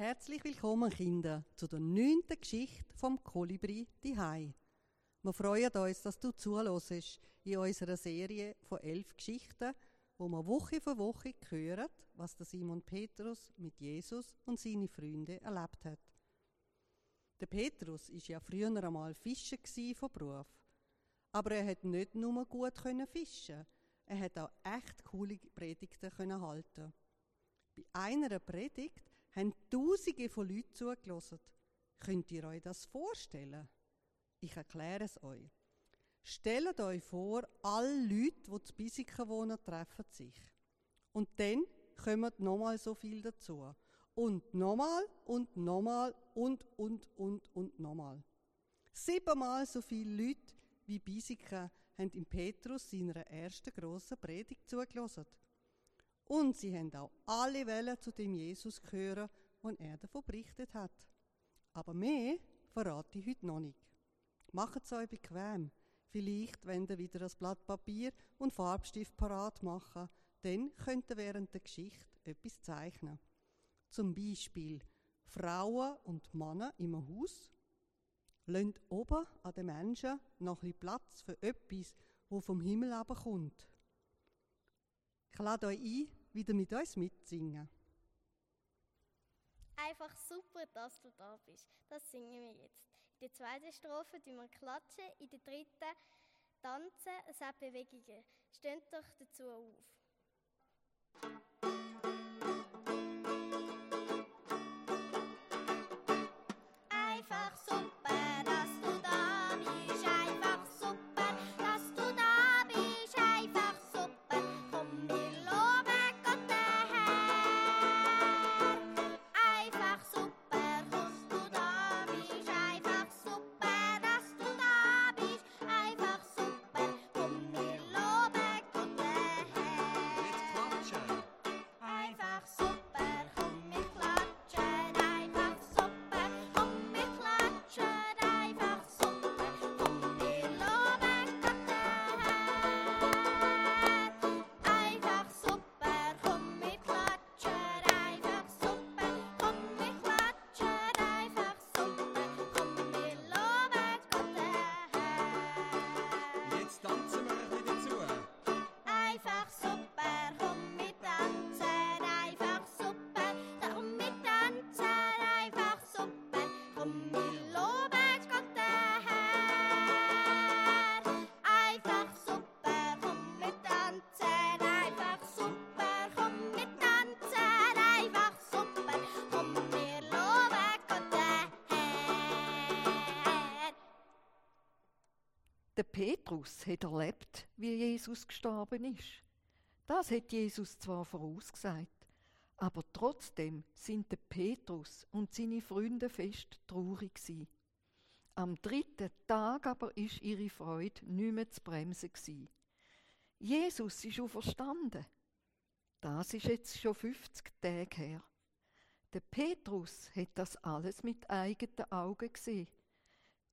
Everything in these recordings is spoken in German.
Herzlich willkommen, Kinder, zu der neunten Geschichte vom Kolibri Hai. Wir freuen uns, dass du zuhörst in unserer Serie von elf Geschichten, wo wir Woche für Woche hören, was der Simon Petrus mit Jesus und seinen Freunden erlebt hat. Der Petrus ist ja früher einmal Fischer von Beruf, aber er hat nicht nur gut fischen, er hat auch echt coole Predigten halten. Bei einer Predigt haben Tausende von Leuten zugelassen. Könnt ihr euch das vorstellen? Ich erkläre es euch. Stellt euch vor, alle Leute, die zu Bisiken wohnen, treffen sich. Und dann kommen nochmal so viel dazu. Und nochmal und nochmal und, und, und, und nochmal. Siebenmal so viele Leute wie Bisiken haben im Petrus seiner ersten grossen Predigt zugelassen. Und sie haben auch alle Wellen zu dem Jesus gehören, und er davon berichtet hat. Aber mehr verrate ich heute noch nicht. Macht es euch bequem. Vielleicht, wenn ihr wieder das Blatt Papier und Farbstift parat machen, dann könnt ihr während der Geschichte etwas zeichnen. Zum Beispiel Frauen und Männer im Haus. Lönnt oben an den Menschen noch ein Platz für etwas, wo vom Himmel kommt. Ich lade euch ein, wieder mit uns mitsingen. Einfach super, dass du da bist. Das singen wir jetzt. In der zweiten Strophe tun wir klatschen, in der dritten tanzen, es hat Bewegungen. Steht doch dazu auf. Petrus hat erlebt, wie Jesus gestorben ist. Das hat Jesus zwar vorausgesagt, aber trotzdem sind der Petrus und seine Freunde fest traurig gewesen. Am dritten Tag aber ist ihre Freude nicht mehr zu bremsen gewesen. Jesus ist auferstanden. Das ist jetzt schon 50 Tage her. Der Petrus hat das alles mit eigenen Augen gesehen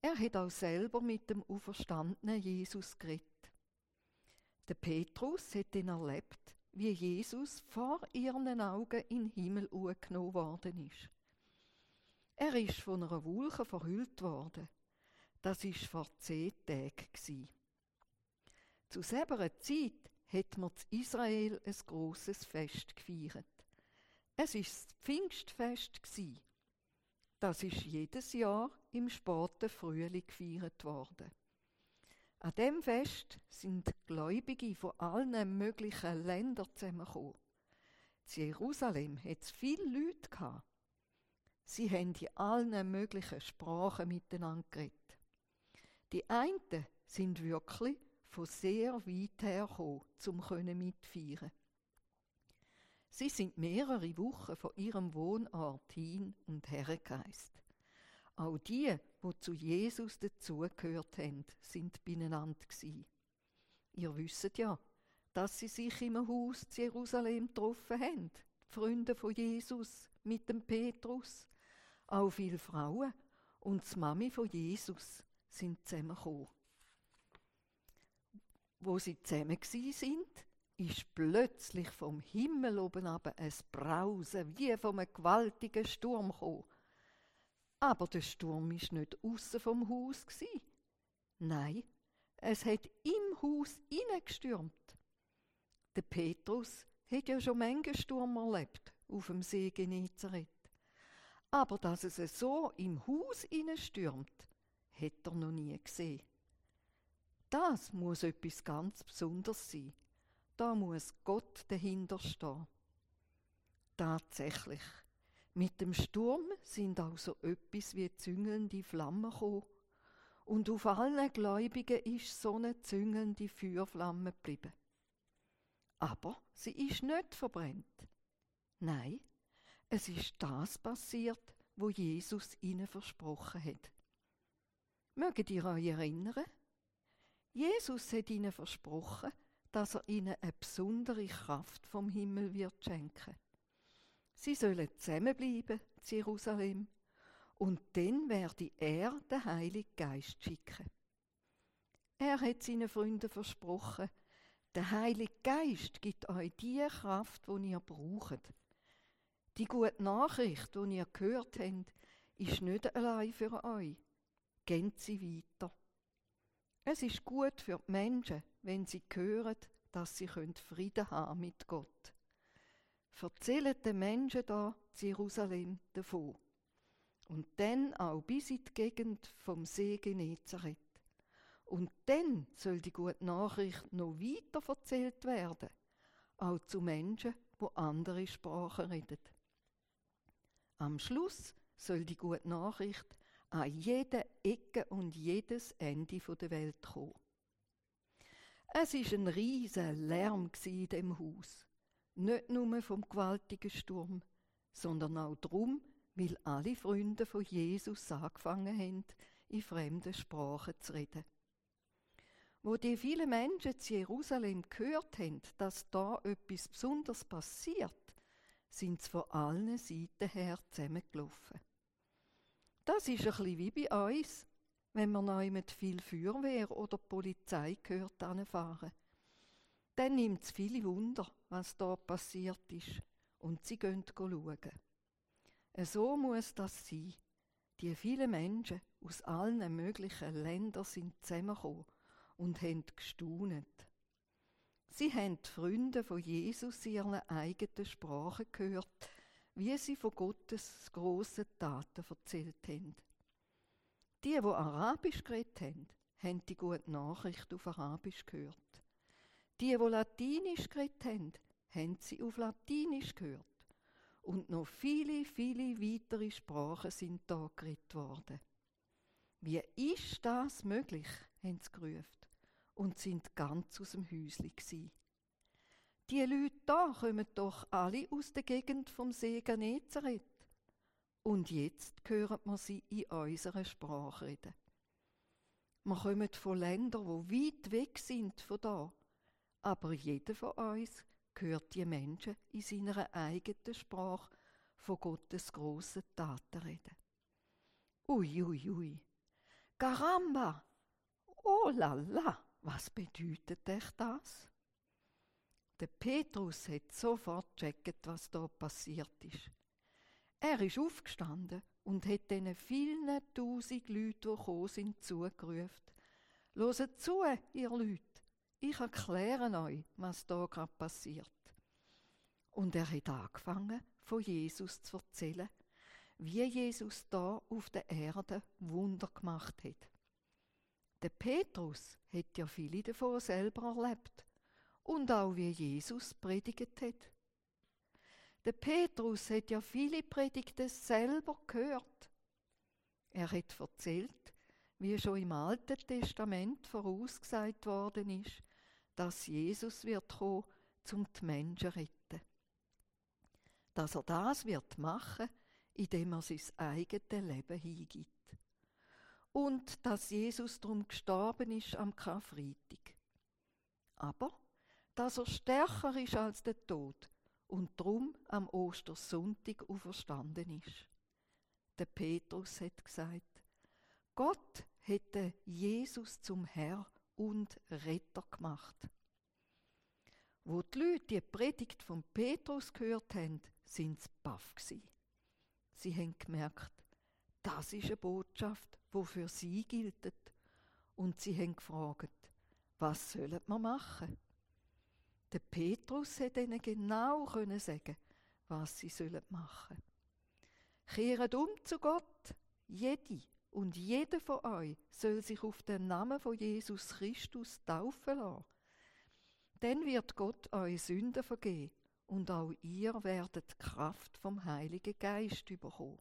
er hat auch selber mit dem auferstandenen Jesus geredet. Der Petrus hat ihn erlebt, wie Jesus vor ihren Augen in den Himmel genommen worden ist. Er ist von einer Wolke verhüllt worden. Das ist vor zehn Tagen. Zu selber Zeit hat man in Israel ein großes Fest gefeiert. Es ist das Pfingstfest Das ist jedes Jahr im späten Frühling gefeiert worden. An dem Fest sind Gläubige von allen möglichen Ländern zusammengekommen. In Jerusalem hat es viele Leute gehabt. Sie haben in allen möglichen Sprachen miteinander geredet. Die einen sind wirklich von sehr weit her gekommen, um mitfeiern. Sie sind mehrere Wochen von ihrem Wohnort hin und her gereist. Auch die, die zu Jesus dazugehört haben, sind beieinander gsi. Ihr wisst ja, dass sie sich im Haus zu Jerusalem getroffen haben, die Freunde von Jesus mit dem Petrus. Auch viele Frauen und die Mami von Jesus sind zusammengekommen. Wo sie zusammen sind, ist plötzlich vom Himmel oben ab ein Brausen wie von einem gewaltigen Sturm gekommen. Aber der Sturm ist nicht außen vom Haus. Nein, es hat im Haus hineingestürmt. Der Petrus hat ja schon manchen Sturm erlebt auf dem See Genezareth. Aber dass es so im Haus hineinstürmt, hat er noch nie gesehen. Das muss etwas ganz Besonderes sein. Da muss Gott dahinter stehen. Tatsächlich. Mit dem Sturm sind auch so etwas wie züngelnde Flammen gekommen. Und auf allen Gläubigen ist so eine züngelnde Feuerflamme geblieben. Aber sie ist nicht verbrennt. Nein, es ist das passiert, wo Jesus ihnen versprochen hat. Möget ihr euch erinnern? Jesus hat ihnen versprochen, dass er ihnen eine besondere Kraft vom Himmel wird schenken. Sie sollen zusammenbleiben zu Jerusalem und dann werde er den Heiligen Geist schicken. Er hat seinen Freunden versprochen, der Heilige Geist gibt euch die Kraft, die ihr braucht. Die gute Nachricht, die ihr gehört habt, ist nicht allein für euch. Geht sie weiter. Es ist gut für die Menschen, wenn sie hören, dass sie Frieden haben mit Gott. Erzählt den Menschen da Jerusalem davon. Und dann auch bis in die Gegend vom See Genezareth. Und dann soll die gute Nachricht noch weiter erzählt werden, auch zu Menschen, wo andere Sprachen reden. Am Schluss soll die gute Nachricht an jede Ecke und jedes Ende der Welt kommen. Es ist ein riesiger Lärm in dem Haus, nicht nur vom gewaltigen Sturm, sondern auch darum, weil alle Freunde von Jesus angefangen haben, in fremden Sprachen zu reden. Wo die vielen Menschen zu Jerusalem gehört haben, dass da etwas Besonderes passiert, sind sie von allen Seiten her zusammengelaufen. Das ist ein bisschen wie bei uns, wenn wir neu mit viel Feuerwehr oder Polizei gehört anfahren. Dann nimmt es viele Wunder, was da passiert ist, und sie gehen schauen. So muss das sein. Die vielen Menschen aus allen möglichen Ländern sind zusammengekommen und haben gestaunet. Sie haben die Freunde von Jesus in ihren eigenen Sprache gehört, wie sie von Gottes grossen Taten erzählt haben. Die, die Arabisch geredet haben, haben die gute Nachricht auf Arabisch gehört. Die, die Latinisch geredet haben, haben sie auf Latinisch gehört. Und noch viele, viele weitere Sprachen sind da geredet worden. Wie ist das möglich, haben sie gerufen und sind ganz aus dem Häusli gsi. Die Leute da kommen doch alle aus der Gegend vom See Genezareth. Und jetzt hören wir sie in unserer Sprache reden. Wir kommen von Ländern, wo weit weg sind von da. Aber jeder von uns hört die Menschen in seiner eigenen Sprache von Gottes grossen Taten reden. Ui, ui, ui. Caramba! Oh la la! Was bedeutet euch das? Der Petrus hat sofort gecheckt, was da passiert ist. Er ist aufgestanden und hat diesen vielen tausend Leuten, die gekommen sind, zugerufen. Hört zu, ihr Leute, ich erkläre euch, was da gerade passiert. Und er hat angefangen, von Jesus zu erzählen, wie Jesus da auf der Erde Wunder gemacht hat. Der Petrus hat ja viele davon selber erlebt und auch wie Jesus predigt hat. Der Petrus hat ja viele Predigten selber gehört. Er hat erzählt, wie schon im Alten Testament vorausgesagt worden ist, dass Jesus wird kommen, zum die Menschen retten. Dass er das wird machen, indem er sein eigenes Leben hingibt und dass Jesus darum gestorben ist am Karfreitag. Aber dass er stärker ist als der Tod und drum am Ostersonntag auferstanden ist. Der Petrus hat gesagt, Gott hätte Jesus zum Herr und Retter gemacht. Wo die Leute die Predigt von Petrus gehört haben, sind sie baff gsi. Sie haben gemerkt, das ist eine Botschaft, wo für sie gilt. Und sie haben gefragt, was sollen wir machen? Der Petrus hätte ihnen genau können sagen, was sie sollen machen. Kehret um zu Gott, jede und jeder von euch soll sich auf den Namen von Jesus Christus taufen lassen. Dann wird Gott eure Sünden vergeben und auch ihr werdet Kraft vom Heiligen Geist bekommen.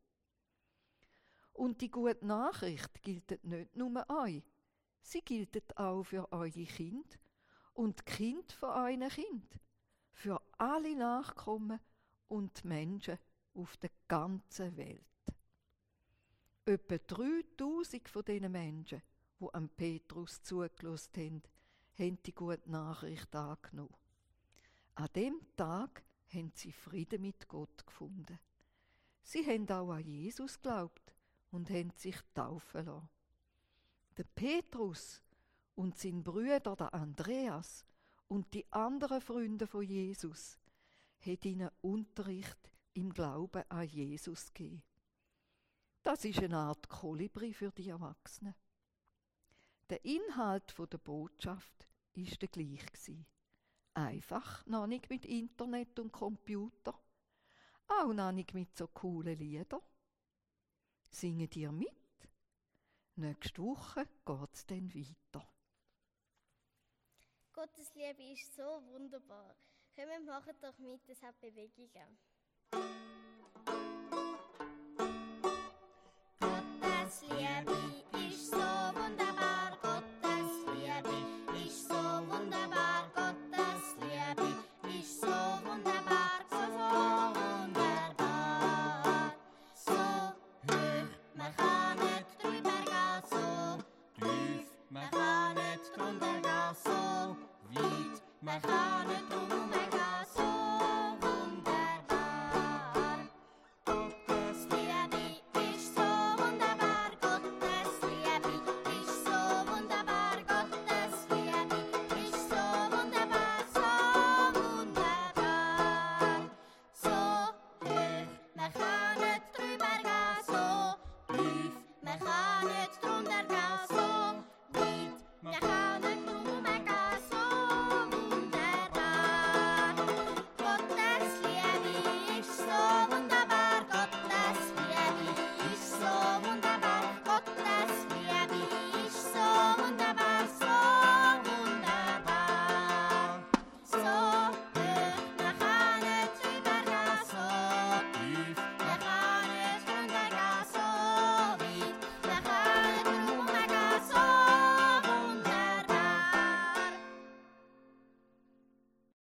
Und die gute Nachricht gilt nicht nur euch, sie gilt auch für eure Kind und Kind von euren Kind, für alle Nachkommen und Menschen auf der ganzen Welt. Etwa 3000 von diesen Menschen, die an Petrus zugelassen haben, haben die gute Nachricht angenommen. An dem Tag haben sie Frieden mit Gott gefunden. Sie haben auch an Jesus geglaubt und haben sich taufen lassen. Der Petrus und sein Brüder der Andreas und die anderen Freunde von Jesus haben ihnen Unterricht im Glauben an Jesus gegeben. Das ist eine Art Kolibri für die Erwachsenen. Der Inhalt der Botschaft ist der gleich Einfach noch nicht mit Internet und Computer, auch noch nicht mit so coolen Liedern. Singen dir mit? Nächste Woche geht's dann weiter. Gottes Liebe ist so wunderbar. Kommt, machen doch mit, es hat Bewegungen. Gottes Liebe